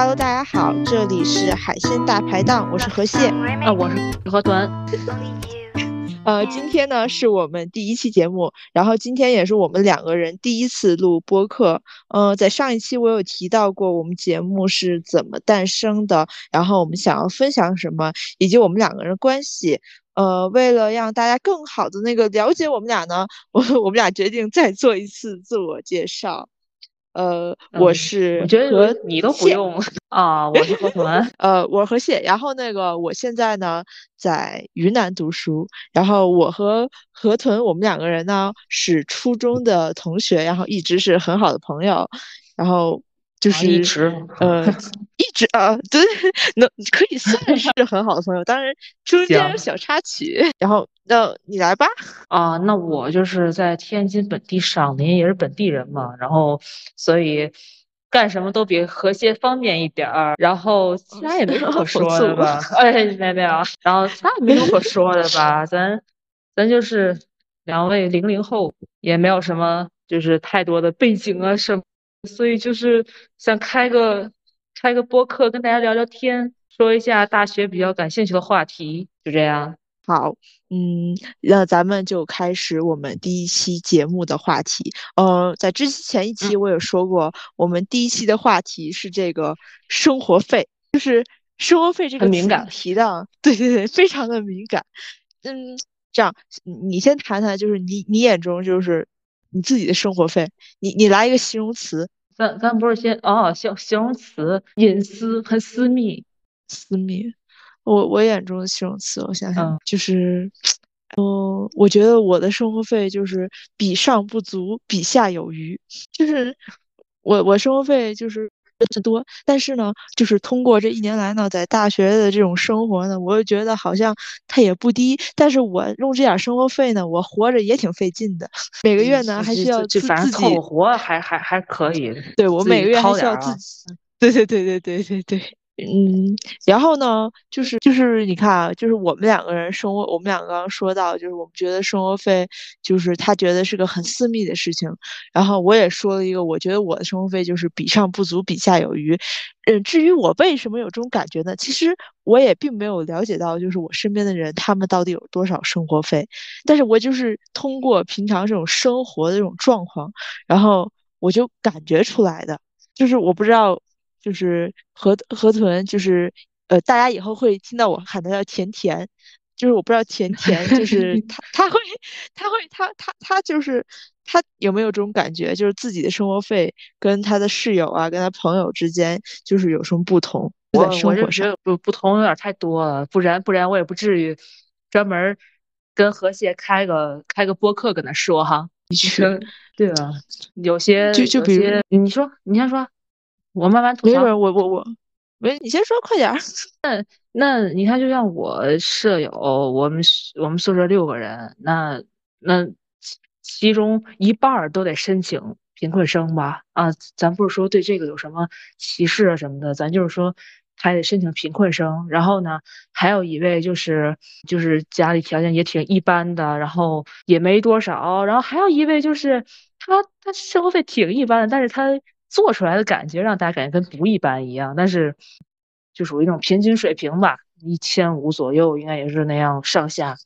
Hello，大家好，这里是海鲜大排档，我是河蟹，啊，我是河豚。呃，今天呢是我们第一期节目，然后今天也是我们两个人第一次录播客。呃，在上一期我有提到过我们节目是怎么诞生的，然后我们想要分享什么，以及我们两个人的关系。呃，为了让大家更好的那个了解我们俩呢，我 我们俩决定再做一次自我介绍。呃，我是我觉得你都不用啊，我是河豚。呃，我是河蟹，然后那个我现在呢在云南读书，然后我和河豚我们两个人呢是初中的同学，然后一直是很好的朋友，然后。就是一直，呃，一直啊，对，能可以算 是很好的朋友，当然中间有小插曲。然后，那你来吧。啊，那我就是在天津本地上的，也是本地人嘛，然后所以干什么都比和谐方便一点儿。然后其他也没什么 可说的吧？哎，没没有。然后其他也没什么可说的吧？咱咱就是两位零零后，也没有什么就是太多的背景啊什么。所以就是想开个开个播客，跟大家聊聊天，说一下大学比较感兴趣的话题，就这样。好，嗯，那咱们就开始我们第一期节目的话题。呃，在之前一期我有说过，我们第一期的话题是这个生活费，就是生活费这个敏感提的，对对对，非常的敏感。嗯，这样，你先谈谈，就是你你眼中就是你自己的生活费，你你来一个形容词。咱咱不是先哦，形形容词隐私很私密，私密。我我眼中的形容词，我想想，就是，嗯，我觉得我的生活费就是比上不足，比下有余，就是我我生活费就是。很多，但是呢，就是通过这一年来呢，在大学的这种生活呢，我又觉得好像它也不低。但是我用这点生活费呢，我活着也挺费劲的。每个月呢，还需要自自己活，还还还可以。对我每个月还需要自己。对对对对对对对。嗯，然后呢，就是就是你看啊，就是我们两个人生活，我们两个刚刚说到，就是我们觉得生活费，就是他觉得是个很私密的事情。然后我也说了一个，我觉得我的生活费就是比上不足，比下有余。嗯，至于我为什么有这种感觉呢？其实我也并没有了解到，就是我身边的人他们到底有多少生活费。但是我就是通过平常这种生活的这种状况，然后我就感觉出来的，就是我不知道。就是河河豚，就是呃，大家以后会听到我喊他叫甜甜，就是我不知道甜甜，就是他他会他会他他他就是他有没有这种感觉，就是自己的生活费跟他的室友啊，跟他朋友之间就是有什么不同？我我就觉得不不同有点太多了，不然不然我也不至于专门跟河蟹开个开个播客跟他说哈。对吧？有些就就比如你说你先说。我慢慢吐槽。没我我我，没你先说，快点儿。那那你看，就像我舍友，我们我们宿舍六个人，那那其中一半儿都得申请贫困生吧？啊，咱不是说对这个有什么歧视啊什么的，咱就是说还得申请贫困生。然后呢，还有一位就是就是家里条件也挺一般的，然后也没多少。然后还有一位就是他他生活费挺一般的，但是他。做出来的感觉让大家感觉跟不一般一样，但是就属于那种平均水平吧，一千五左右应该也是那样上下。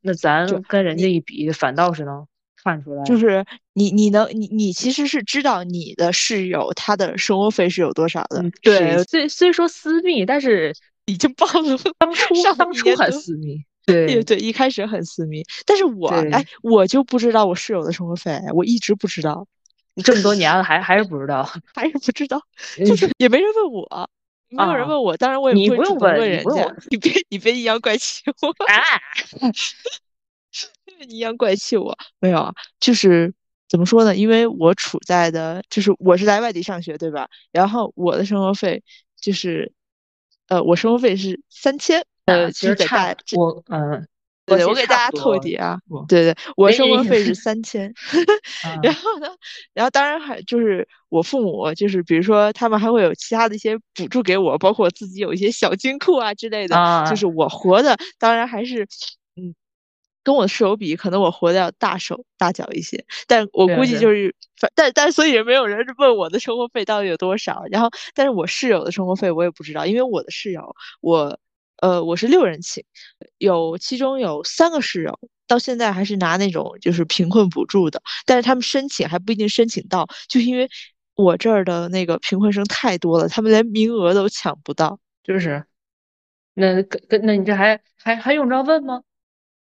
那咱跟人家一比，反倒是能看出来。就是你你能你你其实是知道你的室友他的生活费是有多少的。对，虽虽说私密，但是已经暴露当初当初很私密。对对，一开始很私密，但是我哎，我就不知道我室友的生活费，我一直不知道。你这么多年了，还还是不知道，还是不知道，就是也没人问我，没有人问我，当然我也不会主动问人家。你别你别阴阳怪气我啊！阴阳怪气我没有啊？就是怎么说呢？因为我处在的，就是我是在外地上学，对吧？然后我的生活费就是，呃，我生活费是三千，呃，其实差我嗯。对，我给大家透底啊，对对，我生活费是三千，然后呢，然后当然还就是我父母，就是比如说他们还会有其他的一些补助给我，包括我自己有一些小金库啊之类的，就是我活的当然还是，嗯，跟我室友比，可能我活的要大手大脚一些，但我估计就是，但但所以也没有人问我的生活费到底有多少。然后，但是我室友的生活费我也不知道，因为我的室友，我呃我是六人寝，有其中有三个室友到现在还是拿那种就是贫困补助的，但是他们申请还不一定申请到，就因为我这儿的那个贫困生太多了，他们连名额都抢不到，就是，那跟跟那你这还还还用着问吗？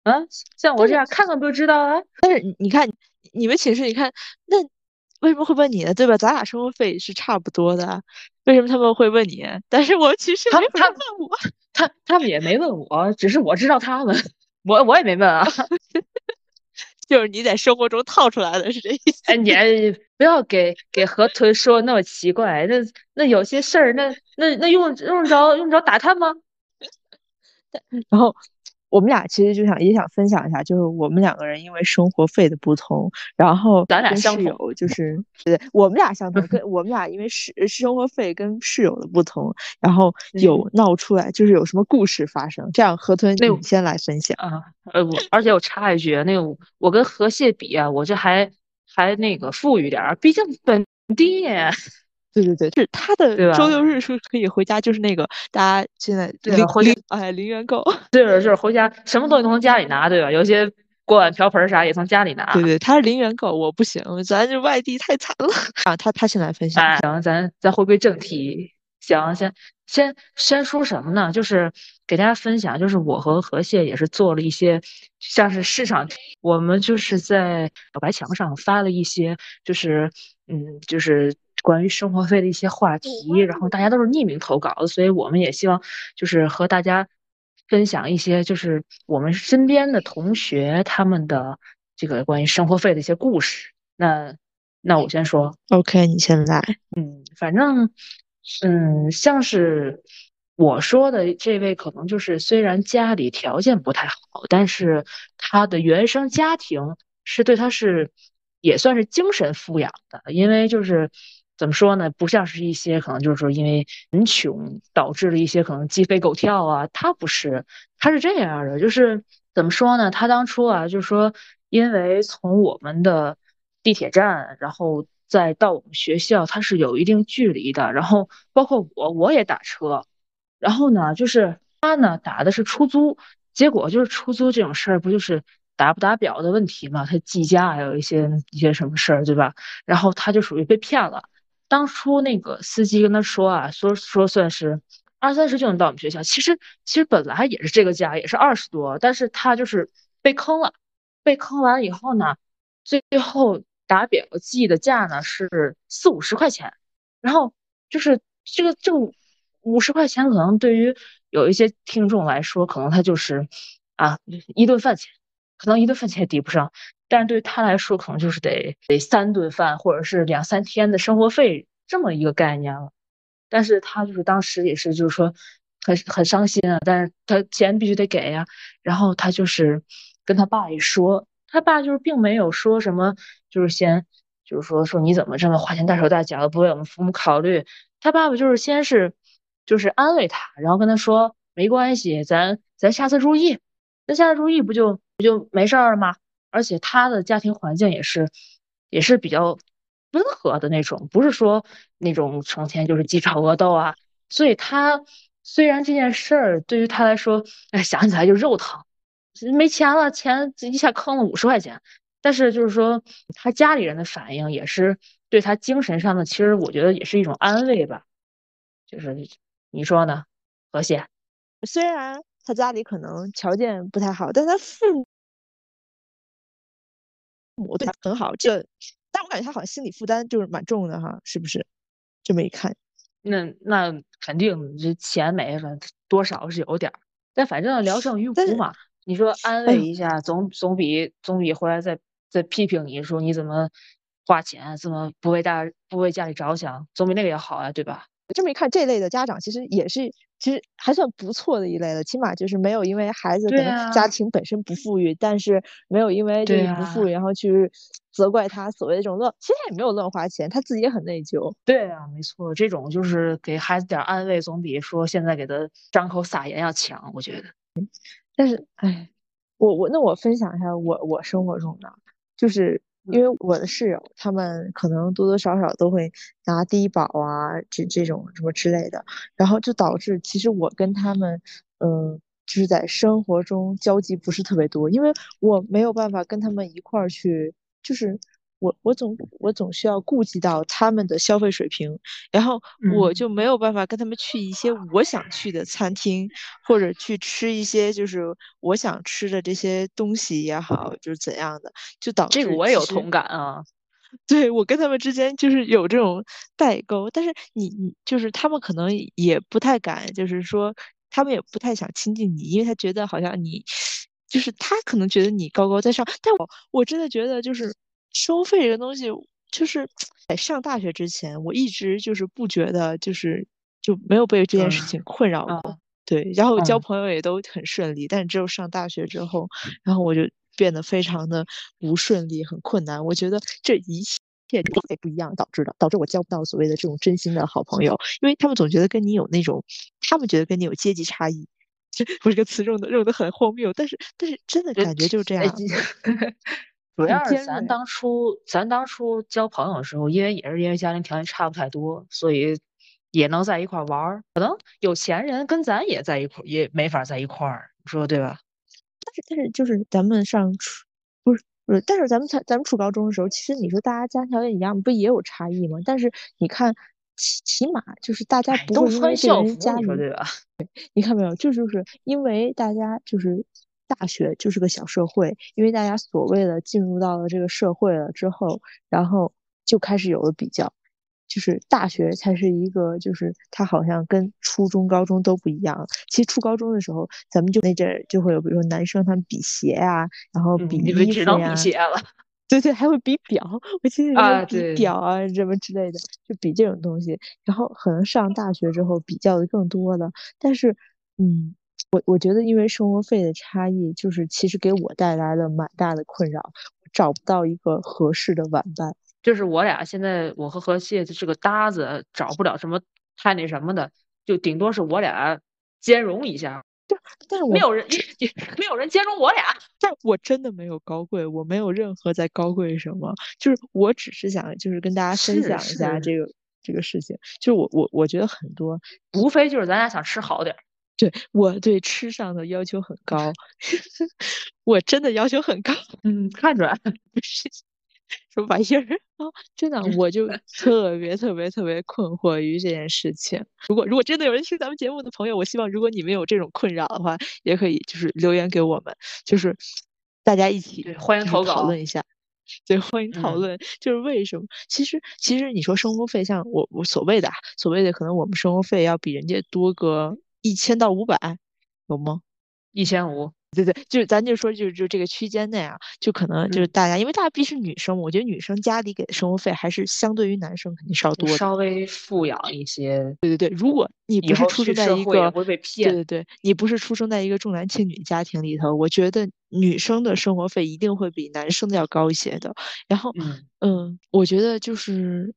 啊，像我这样看看不就知道啊？但是你看，你们寝室，你看那为什么会问你呢？对吧？咱俩生活费是差不多的，为什么他们会问你？但是我其实他他问我，他他们也没问我，只是我知道他们，我我也没问啊。就是你在生活中套出来的是这意思？哎，你 不要给给河豚说那么奇怪，那那有些事儿，那那那用用着用着打探吗？然后。我们俩其实就想也想分享一下，就是我们两个人因为生活费的不同，然后咱俩室友就是对，我们俩相同，跟我们俩因为室生活费跟室友的不同，然后有闹出来，就是有什么故事发生。这样河豚，那你先来分享啊。呃，我而且我插一句，那个我跟河蟹比啊，我这还还那个富裕点儿，毕竟本地。对对对，是他的周六日是可以回家，就是那个大家现在零零哎零元购，对就是回家什么东西都从家里拿，对吧？有些锅碗瓢盆啥也从家里拿。对对，他是零元购，我不行，咱这外地太惨了 啊。他他先来分享，行，咱咱回归正题，行，先先先说什么呢？就是给大家分享，就是我和河蟹也是做了一些，像是市场，我们就是在表白墙上发了一些，就是嗯，就是。关于生活费的一些话题，然后大家都是匿名投稿的，所以我们也希望就是和大家分享一些就是我们身边的同学他们的这个关于生活费的一些故事。那那我先说，OK，你先来。嗯，反正嗯，像是我说的这位，可能就是虽然家里条件不太好，但是他的原生家庭是对他是也算是精神富养的，因为就是。怎么说呢？不像是一些可能就是说因为人穷导致了一些可能鸡飞狗跳啊，他不是，他是这样的，就是怎么说呢？他当初啊，就是说因为从我们的地铁站，然后再到我们学校，他是有一定距离的，然后包括我我也打车，然后呢，就是他呢打的是出租，结果就是出租这种事儿不就是打不打表的问题嘛？他计价还有一些一些什么事儿，对吧？然后他就属于被骗了。当初那个司机跟他说啊，说说算是二三十就能到我们学校，其实其实本来也是这个价，也是二十多，但是他就是被坑了，被坑完以后呢，最后打表记的价呢是四五十块钱，然后就是这个这五十块钱可能对于有一些听众来说，可能他就是啊一顿饭钱，可能一顿饭钱也抵不上。但是对他来说，可能就是得得三顿饭，或者是两三天的生活费这么一个概念了。但是他就是当时也是就是说很很伤心啊，但是他钱必须得给呀。然后他就是跟他爸一说，他爸就是并没有说什么，就是先就是说说你怎么这么花钱大手大脚的，不为我们父母考虑。他爸爸就是先是就是安慰他，然后跟他说没关系，咱咱下次注意，咱下次注意不就不就没事儿了吗？而且他的家庭环境也是，也是比较温和的那种，不是说那种成天就是鸡吵鹅斗啊。所以他虽然这件事儿对于他来说，哎，想起来就肉疼，没钱了，钱一下坑了五十块钱。但是就是说，他家里人的反应也是对他精神上的，其实我觉得也是一种安慰吧。就是你说呢，何谢？虽然他家里可能条件不太好，但他父母。我对他很好，这，但我感觉他好像心理负担就是蛮重的哈，是不是？这么一看，那那肯定这钱没了，多少是有点儿，但反正聊胜于无嘛。你说安慰一下，总总比总比回来再再批评你说你怎么花钱，怎么不为大不为家里着想，总比那个要好呀，对吧？这么一看，这类的家长其实也是，其实还算不错的一类了。起码就是没有因为孩子可能家庭本身不富裕，但是没有因为这个不富裕，然后去责怪他所谓的这种乱，其实他也没有乱花钱，他自己也很内疚。对啊，没错，这种就是给孩子点安慰，总比说现在给他张口撒盐要强，我觉得。但是，哎，我我那我分享一下我我生活中的，就是因为我的室友他们可能多多少少都会拿低保啊这这种什么之类的，然后就导致其实我跟他们嗯就是在生活中交集不是特别多，因为我没有办法跟他们一块儿去就是。我我总我总需要顾及到他们的消费水平，然后我就没有办法跟他们去一些我想去的餐厅，或者去吃一些就是我想吃的这些东西也好，就是怎样的，就导致这个我也有同感啊。对我跟他们之间就是有这种代沟，但是你你就是他们可能也不太敢，就是说他们也不太想亲近你，因为他觉得好像你就是他可能觉得你高高在上，但我我真的觉得就是。收费这个东西，就是在上大学之前，我一直就是不觉得，就是就没有被这件事情困扰过。对，然后交朋友也都很顺利，但是只有上大学之后，然后我就变得非常的不顺利，很困难。我觉得这一切都也不一样导致的，导致我交不到所谓的这种真心的好朋友，因为他们总觉得跟你有那种，他们觉得跟你有阶级差异。这 我这个词用的用的很荒谬，但是但是真的感觉就是这样。主要是咱当初，咱当初交朋友的时候，因为也是因为家庭条件差不太多，所以也能在一块玩儿。可能有钱人跟咱也在一块，也没法在一块儿，你说对吧？但是但是就是咱们上初不是不是，但是咱们才咱们初高中的时候，其实你说大家家庭条件一样，不也有差异吗？但是你看起起码就是大家不会因为这人家里，对吧？你看没有？这就是因为大家就是。大学就是个小社会，因为大家所谓的进入到了这个社会了之后，然后就开始有了比较，就是大学才是一个，就是它好像跟初中、高中都不一样。其实初高中的时候，咱们就那阵就会有，比如说男生他们比鞋啊，然后比衣服呀，比鞋了，对对，还会比表，我记得比表啊什么之类的，就比这种东西。然后可能上大学之后比较的更多了，但是嗯。我我觉得，因为生活费的差异，就是其实给我带来了蛮大的困扰，找不到一个合适的玩伴。就是我俩现在，我和何谢这个搭子，找不了什么太那什么的，就顶多是我俩兼容一下。对，但是没有人，没有人兼容我俩。但我真的没有高贵，我没有任何在高贵什么，就是我只是想，就是跟大家分享一下这个这个事情。就是我我我觉得很多，无非就是咱俩想吃好点。对我对吃上的要求很高，我真的要求很高。嗯，看出来 是什么玩意儿啊？真的，我就 特别特别特别困惑于这件事情。如果如果真的有人听咱们节目的朋友，我希望如果你们有这种困扰的话，也可以就是留言给我们，就是大家一起欢迎投稿讨论一下。对，欢迎讨论，就是为什么？其实其实你说生活费，像我我所谓的所谓的，可能我们生活费要比人家多个。一千到五百，有吗？一千五，对对，就是咱就说，就是就这个区间内啊，就可能就是大家，因为大家毕竟是女生，我觉得女生家里给的生活费还是相对于男生肯定是要多，稍微富养一些。对对对，如果你不是出生在一个。对对对，你不是出生在一个重男轻女家庭里头，我觉得女生的生活费一定会比男生的要高一些的。然后，嗯，我觉得就是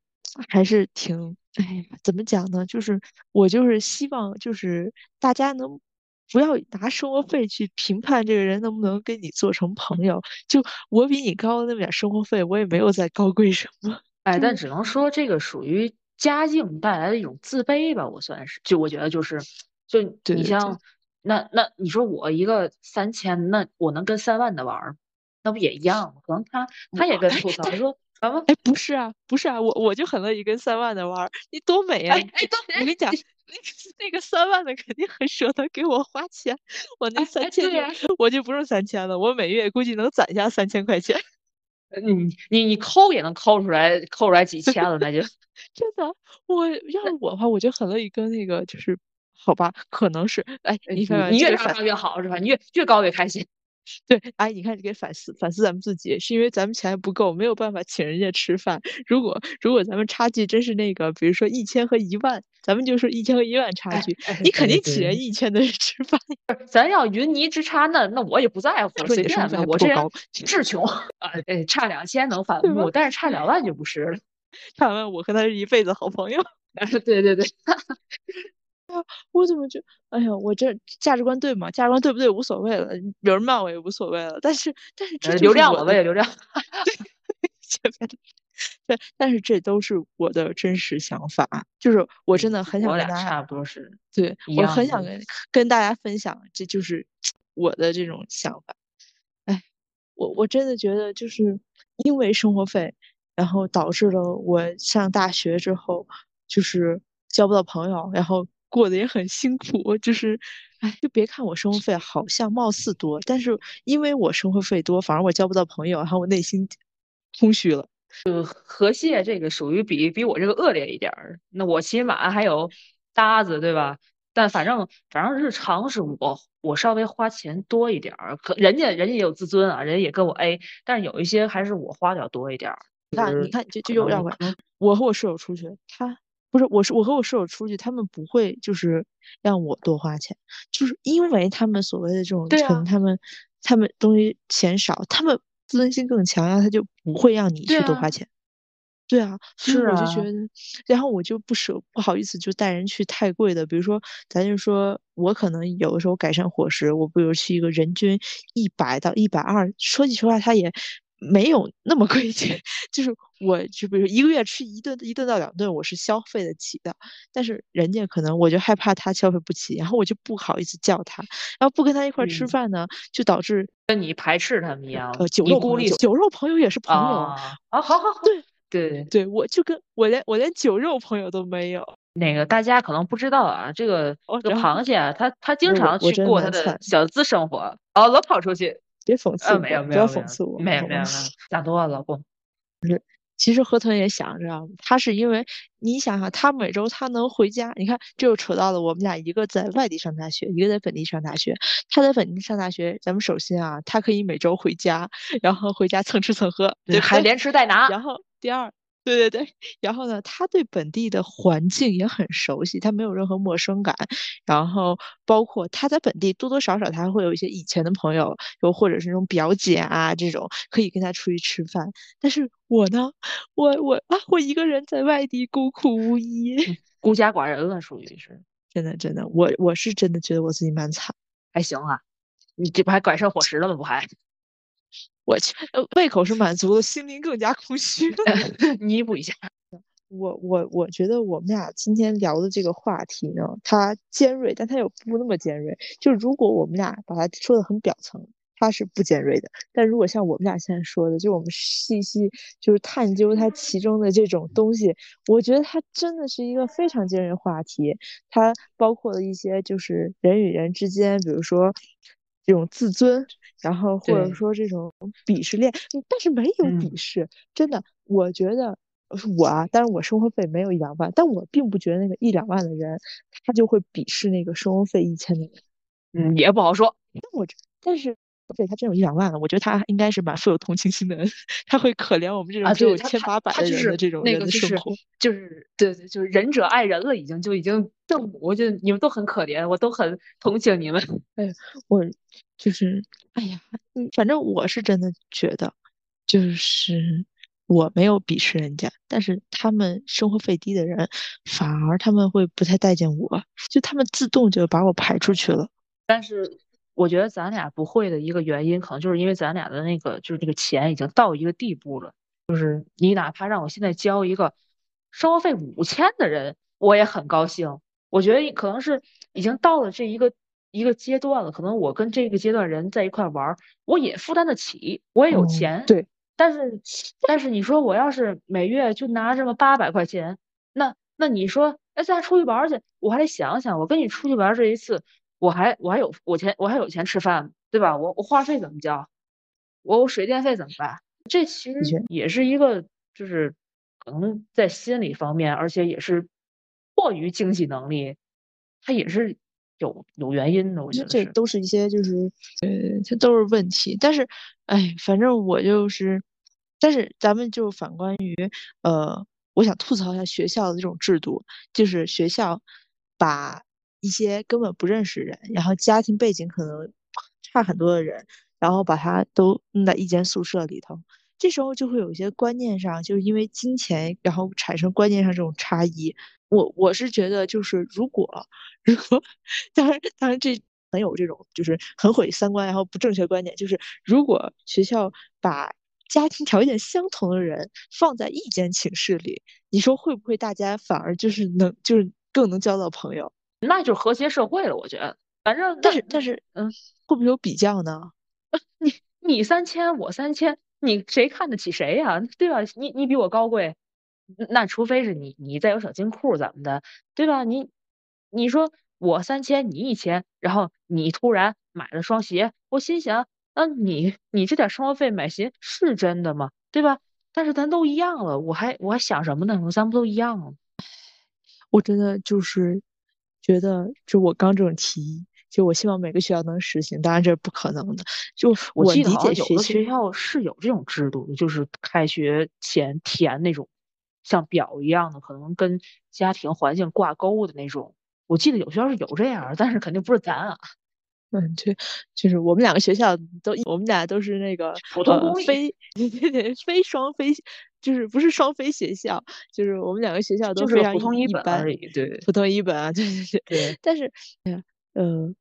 还是挺。哎呀，怎么讲呢？就是我就是希望，就是大家能不要拿生活费去评判这个人能不能跟你做成朋友。就我比你高那么点生活费，我也没有在高贵什么。哎，但只能说这个属于家境带来的一种自卑吧，我算是。就我觉得就是，就你像那那你说我一个三千，那我能跟三万的玩，那不也一样吗？可能他他也跟吐槽，哎，不是啊，不是啊，我我就很乐意跟三万的玩儿，你多美啊！哎，我跟你讲，那个 那个三万的肯定很舍得给我花钱，我那三千，我就不用三千了，我每月估计能攒下三千块钱。你你你抠也能抠出来，抠出来几千了，那就 真的。我要是我的话，我就很乐意跟那个就是，好吧，可能是，哎，你看你越大越好是吧？你越越高越开心。对，哎，你看，你给反思反思咱们自己，是因为咱们钱不够，没有办法请人家吃饭。如果如果咱们差距真是那个，比如说一千和一万，咱们就说一千和一万差距，你肯定请人一千的人吃饭。咱要云泥之差，那那我也不在乎，随便吧。我这人 志穷啊，哎，差两千能反目，但是差两万就不是了。差两万，我和他是一辈子好朋友。对对对。哎呀，我怎么就哎呀，我这价值观对吗？价值观对不对无所谓了，有人骂我也无所谓了。但是，但是这流量，我为了流量。对，但是这都是我的真实想法，就是我真的很想跟大家差不多是，对我很想跟跟大家分享，这就是我的这种想法。哎，我我真的觉得就是因为生活费，然后导致了我上大学之后就是交不到朋友，然后过得也很辛苦。就是，哎，就别看我生活费好像貌似多，但是因为我生活费多，反而我交不到朋友，然后我内心空虚了。就河蟹这个属于比比我这个恶劣一点儿，那我起码还有搭子，对吧？但反正反正日常是我我稍微花钱多一点儿，可人家人家也有自尊啊，人家也跟我 A，但是有一些还是我花的要多一点儿。那你看就就又让我我和我室友出去，他不是我是我和我室友出去，他们不会就是让我多花钱，就是因为他们所谓的这种能他们他们东西钱少，他们。自尊心更强，然后他就不会让你去多花钱。对啊，所以我就觉得，然后我就不舍不好意思就带人去太贵的，比如说咱就说我可能有的时候改善伙食，我比如去一个人均一百到一百二，说句实话，他也。没有那么规矩，就是我就比如一个月吃一顿一顿到两顿，我是消费得起的。但是人家可能我就害怕他消费不起，然后我就不好意思叫他，然后不跟他一块吃饭呢，就导致跟你排斥他们一样。呃，酒肉朋友，酒肉朋友也是朋友啊。好好好，对对对，我就跟我连我连酒肉朋友都没有。那个大家可能不知道啊，这个这个螃蟹啊，它它经常去过它的小资生活，哦，老跑出去。别讽刺我，没有不要讽刺我，没有没有没有，想多了，老公。不是，其实河豚也想知道，他是因为你想想，他每周他能回家，你看这又扯到了我们俩一个在外地上大学，一个在本地上大学。他在本地上大学，咱们首先啊，他可以每周回家，然后回家蹭吃蹭喝，对，还连吃带拿。然后第二。对对对，然后呢，他对本地的环境也很熟悉，他没有任何陌生感。然后包括他在本地多多少少他会有一些以前的朋友，又或者是那种表姐啊这种可以跟他出去吃饭。但是我呢，我我啊，我一个人在外地孤苦无依，孤家寡人了，属于是。真的真的，我我是真的觉得我自己蛮惨，还行啊。你这不还改善伙食了吗？不还？我去，胃口是满足了，心灵更加空虚，弥补一下。我我我觉得我们俩今天聊的这个话题呢，它尖锐，但它又不那么尖锐。就如果我们俩把它说的很表层，它是不尖锐的；但如果像我们俩现在说的，就我们细细就是探究它其中的这种东西，我觉得它真的是一个非常尖锐话题。它包括了一些就是人与人之间，比如说。这种自尊，然后或者说这种鄙视链，但是没有鄙视，真的，我觉得我啊，但是我生活费没有一两万，但我并不觉得那个一两万的人，他就会鄙视那个生活费一千的人，嗯，也不好说。但我但是。对他真有一两万了，我觉得他应该是蛮富有同情心的，他会可怜我们这种只有千八百的人的这种人的生活，就是对对，就是仁者爱人了，已经就已经正母，我觉得你们都很可怜，我都很同情你们。哎，我就是哎呀，反正我是真的觉得，就是我没有鄙视人家，但是他们生活费低的人，反而他们会不太待见我，就他们自动就把我排出去了。但是。我觉得咱俩不会的一个原因，可能就是因为咱俩的那个，就是这个钱已经到一个地步了。就是你哪怕让我现在交一个生活费五千的人，我也很高兴。我觉得可能是已经到了这一个一个阶段了，可能我跟这个阶段人在一块玩，我也负担得起，我也有钱。对。但是，但是你说我要是每月就拿这么八百块钱，那那你说，哎，咱俩出去玩去，我还得想想，我跟你出去玩这一次。我还我还有我钱我还有钱吃饭对吧？我我话费怎么交？我我水电费怎么办？这其实也是一个就是可能在心理方面，而且也是迫于经济能力，它也是有有原因的。我觉得这都是一些就是呃，这都是问题。但是哎，反正我就是，但是咱们就反观于呃，我想吐槽一下学校的这种制度，就是学校把。一些根本不认识人，然后家庭背景可能差很多的人，然后把他都弄在一间宿舍里头，这时候就会有一些观念上，就是因为金钱，然后产生观念上这种差异。我我是觉得就是如果如果当然当然这很有这种就是很毁三观然后不正确观点，就是如果学校把家庭条件相同的人放在一间寝室里，你说会不会大家反而就是能就是更能交到朋友？那就是和谐社会了，我觉得。反正但是但是嗯，会不会有比较呢？你你三千我三千，你谁看得起谁呀？对吧？你你比我高贵，那除非是你你再有小金库怎么的，对吧？你你说我三千你一千，然后你突然买了双鞋，我心想。那你你这点生活费买鞋是真的吗？对吧？但是咱都一样了，我还我还想什么呢？咱不都一样吗？我真的就是觉得，就我刚这种提议，就我希望每个学校能实行，当然这是不可能的。就我理解有的学校是有这种制度，就是开学前填那种像表一样的，可能跟家庭环境挂钩的那种。我记得有学校是有这样，但是肯定不是咱啊。嗯，对，就是我们两个学校都，我们俩都是那个普通非 对对对非双非，就是不是双非学校，就是我们两个学校都非常普通一本而已，对，普通一本啊，对对对。但是，呃，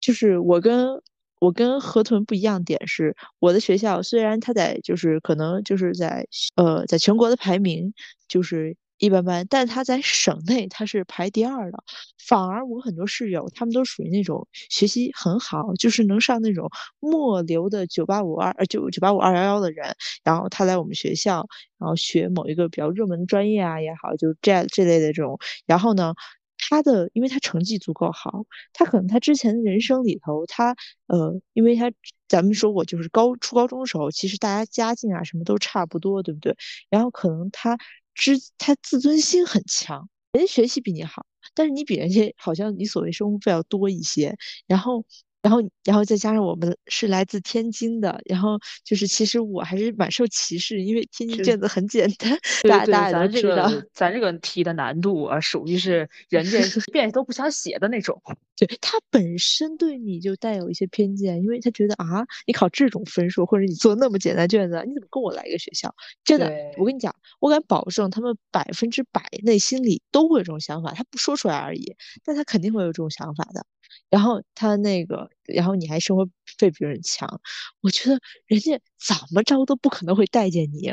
就是我跟我跟河豚不一样点是，我的学校虽然它在就是可能就是在呃在全国的排名就是。一般般，但他在省内他是排第二的，反而我很多室友他们都属于那种学习很好，就是能上那种末流的九八五二呃九九八五二幺幺的人，然后他来我们学校，然后学某一个比较热门专业啊也好，就这这类的这种，然后呢，他的因为他成绩足够好，他可能他之前的人生里头，他呃，因为他咱们说过就是高初高中的时候，其实大家家境啊什么都差不多，对不对？然后可能他。知他自尊心很强，人家学习比你好，但是你比人家好像你所谓生活费要多一些，然后。然后，然后再加上我们是来自天津的，然后就是其实我还是蛮受歧视，因为天津卷子很简单，大家咱这个咱这个题的难度啊，属于是 人家遍都不想写的那种。对他本身对你就带有一些偏见，因为他觉得啊，你考这种分数，或者你做那么简单卷子，你怎么跟我来一个学校？真的，我跟你讲，我敢保证，他们百分之百内心里都会有这种想法，他不说出来而已，但他肯定会有这种想法的。然后他那个，然后你还生活费比人强，我觉得人家怎么着都不可能会待见你。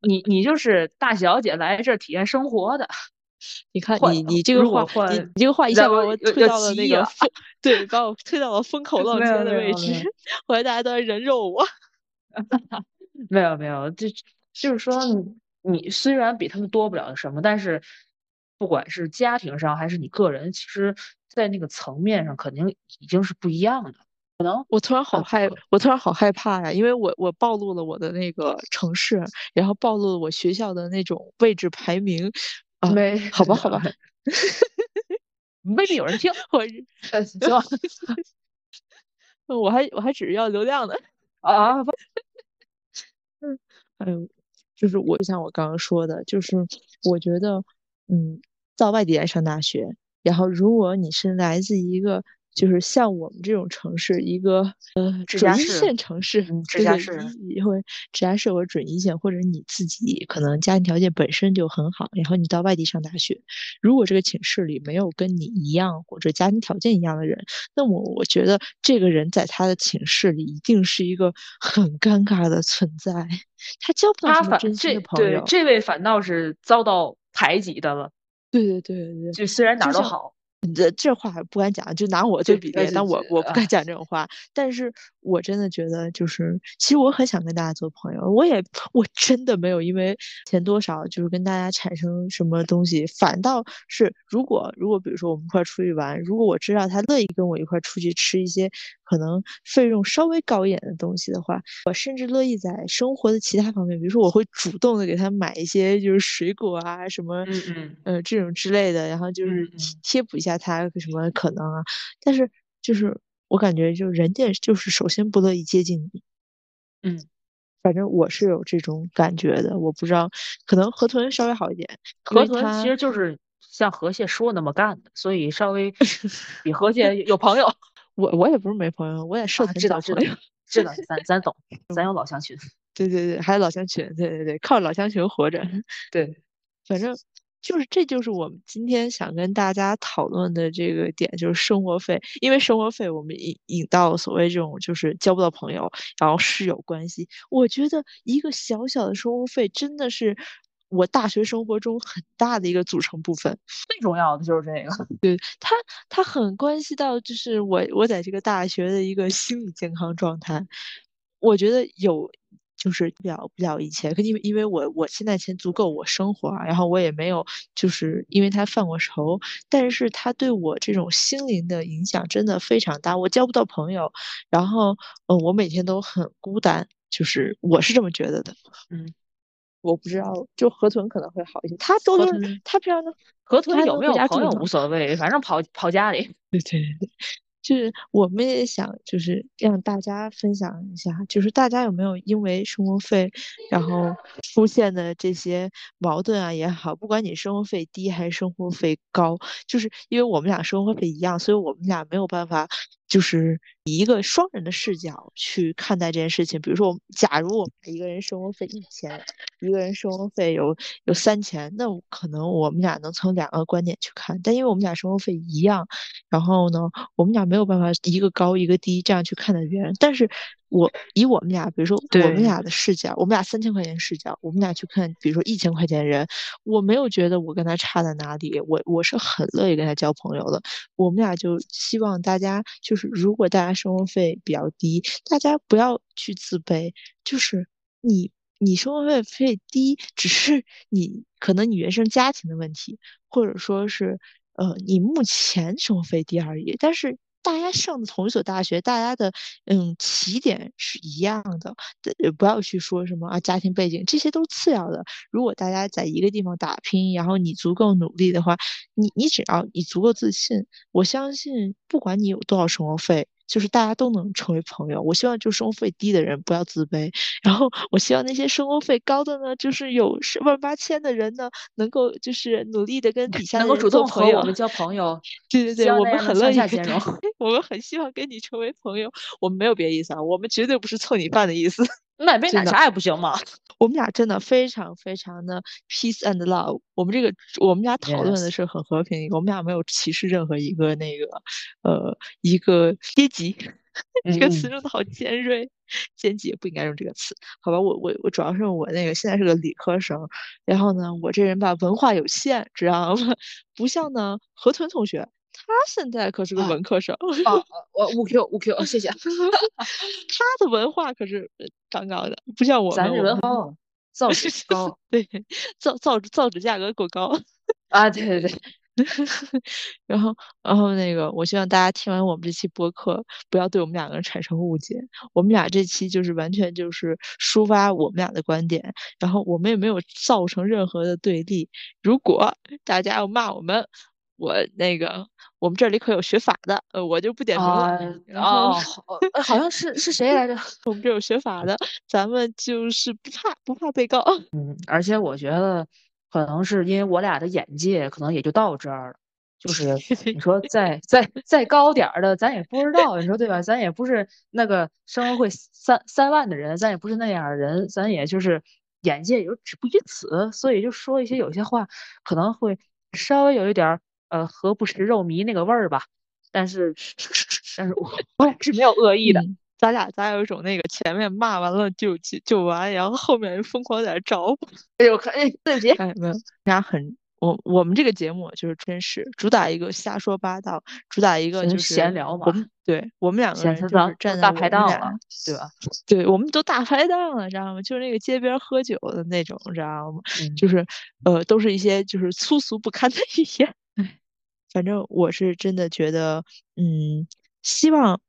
你你就是大小姐来这体验生活的。你看你你这个话，你你这个话一下把我推到了那个风，对，把我推到了风 口浪尖的位置。后来大家都在人肉我。没有没有，就就是说你虽然比他们多不了什么，但是不管是家庭上还是你个人，其实。在那个层面上，肯定已经是不一样的。可能我突然好害，我突然好害怕呀，因为我我暴露了我的那个城市，然后暴露了我学校的那种位置排名。啊没，好吧，好吧，未必有人听。我行，我还我还只是要流量的啊。嗯，哎呦，就是我就像我刚刚说的，就是我觉得，嗯，到外地来上大学。然后，如果你是来自一个就是像我们这种城市，一个呃准一线城市，直辖市，或直辖市或准一线，或者你自己可能家庭条件本身就很好，然后你到外地上大学，如果这个寝室里没有跟你一样或者家庭条件一样的人，那么我觉得这个人在他的寝室里一定是一个很尴尬的存在，他交不到什么真心的朋友。对，这位反倒是遭到排挤的了。对对对对对，就虽然哪儿都好。这这话不敢讲，就拿我做比例，但我我不敢讲这种话。但是我真的觉得，就是其实我很想跟大家做朋友，我也我真的没有因为钱多少就是跟大家产生什么东西，反倒是如果如果比如说我们一块出去玩，如果我知道他乐意跟我一块出去吃一些可能费用稍微高一点的东西的话，我甚至乐意在生活的其他方面，比如说我会主动的给他买一些就是水果啊什么，嗯嗯呃这种之类的，然后就是贴补一下。他什么可能啊？但是就是我感觉，就人家就是首先不乐意接近你。嗯，反正我是有这种感觉的。我不知道，可能河豚稍微好一点。河豚其实就是像河蟹说那么干的，所以稍微 比河蟹有朋友。我我也不是没朋友，我也社团知道知道知 道，咱咱懂，咱有老乡群。对对对，还有老乡群，对对对，靠老乡群活着。对，反正。就是这就是我们今天想跟大家讨论的这个点，就是生活费。因为生活费，我们引引到所谓这种就是交不到朋友，然后室友关系。我觉得一个小小的生活费真的是我大学生活中很大的一个组成部分。最重要的就是这个，对它，它很关系到就是我我在这个大学的一个心理健康状态。我觉得有。就是不了不了一切，可因为因为我我现在钱足够我生活，然后我也没有就是因为他犯过愁，但是他对我这种心灵的影响真的非常大，我交不到朋友，然后嗯，我每天都很孤单，就是我是这么觉得的，嗯，我不知道，就河豚可能会好一些，他都是他平常的河豚有没有朋友无所谓，反正跑跑家里，对对对。就是我们也想，就是让大家分享一下，就是大家有没有因为生活费，然后出现的这些矛盾啊也好，不管你生活费低还是生活费高，就是因为我们俩生活费一样，所以我们俩没有办法。就是以一个双人的视角去看待这件事情。比如说，假如我们一个人生活费一千，一个人生活费有有三千，那可能我们俩能从两个观点去看。但因为我们俩生活费一样，然后呢，我们俩没有办法一个高一个低这样去看待别人。但是。我以我们俩，比如说我们俩的视角，我们俩三千块钱视角，我们俩去看，比如说一千块钱人，我没有觉得我跟他差在哪里，我我是很乐意跟他交朋友的。我们俩就希望大家就是，如果大家生活费比较低，大家不要去自卑，就是你你生活费费低，只是你可能你原生家庭的问题，或者说是呃你目前生活费低而已，但是。大家上的同一所大学，大家的嗯起点是一样的，不要去说什么啊家庭背景，这些都是次要的。如果大家在一个地方打拼，然后你足够努力的话，你你只要你足够自信，我相信不管你有多少生活费。就是大家都能成为朋友。我希望就生活费低的人不要自卑，然后我希望那些生活费高的呢，就是有万八千的人呢，能够就是努力的跟底下能够主动和我们交朋友。对对对，我们很乐意，我们很希望跟你成为朋友。我们没有别的意思啊，我们绝对不是蹭你饭的意思。买杯奶茶也不行吗？我们俩真的非常非常的 peace and love。我们这个我们俩讨论的是很和平，我们俩没有歧视任何一个那个呃一个阶级。这个词用的好尖锐，阶级也不应该用这个词，好吧？我我我主要是我那个现在是个理科生，然后呢，我这人吧文化有限，知道吗？不像呢河豚同学。他现在可是个文科生，哦，我五 Q 五 Q，谢谢。他的文化可是杠杠的，不像我们。咱这文化 造纸高，对，造造纸造纸价格够高 啊！对对对。然后然后那个，我希望大家听完我们这期播客，不要对我们两个人产生误解。我们俩这期就是完全就是抒发我们俩的观点，然后我们也没有造成任何的对立。如果大家要骂我们，我那个，我们这里可有学法的，呃，我就不点名了。哦，好像是是谁来着？我们这有学法的，咱们就是不怕不怕被告。嗯，而且我觉得可能是因为我俩的眼界可能也就到这儿了，就 是你说再再再高点儿的，咱也不知道，你说对吧？咱也不是那个生活会三三万的人，咱也不是那样的人，咱也就是眼界也就止步于此，所以就说一些有些话可能会稍微有一点儿。呃，何不食肉糜那个味儿吧？但是，但是我我俩是没有恶意的，咱俩咱有一种那个前面骂完了就就就完，然后后面疯狂在找。哎呦，看哎，对不起，哎，没有，俩很。我我们这个节目就是真实，主打一个瞎说八道，主打一个就是闲聊嘛。我们对我们两个人就是站在大排档了，对吧？对，我们都大排档了，知道吗？就是那个街边喝酒的那种，知道吗？就是呃，都是一些就是粗俗不堪的语言。反正我是真的觉得，嗯，希望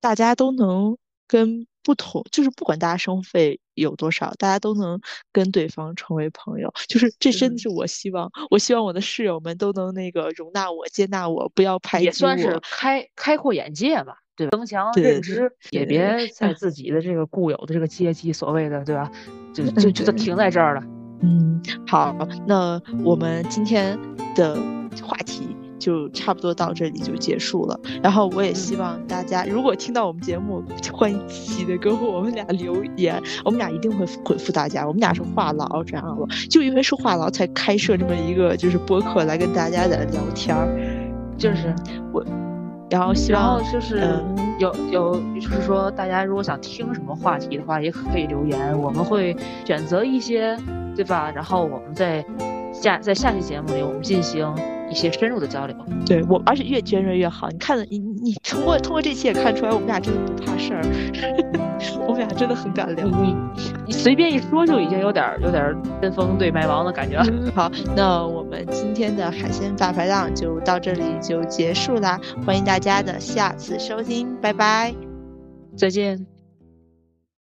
大家都能跟不同，就是不管大家生活费有多少，大家都能跟对方成为朋友。就是这真的是我希望，我希望我的室友们都能那个容纳我、接纳我，不要排挤我。也算是开开阔眼界吧，对吧？增强认知，也别在自己的这个固有的这个阶级，所谓的对吧？就就就停在这儿了。嗯，好，那我们今天的话题。就差不多到这里就结束了。然后我也希望大家，如果听到我们节目，欢迎积极的跟我们俩留言，我们俩一定会回复大家。我们俩是话痨，这样了，就因为是话痨才开设这么一个就是播客来跟大家在聊天儿，就是我。然后希望就是有有，就是说大家如果想听什么话题的话，也可以留言，我们会选择一些，对吧？然后我们在下在下期节目里，我们进行。一些深入的交流，对我，而且越尖锐越好。你看，你你通过通过这期也看出来，我们俩真的不怕事儿，我们俩真的很敢聊。你你随便一说，就已经有点有点针锋对麦芒的感觉了。好，那我们今天的海鲜大排档就到这里就结束啦，欢迎大家的下次收听，拜拜，再见。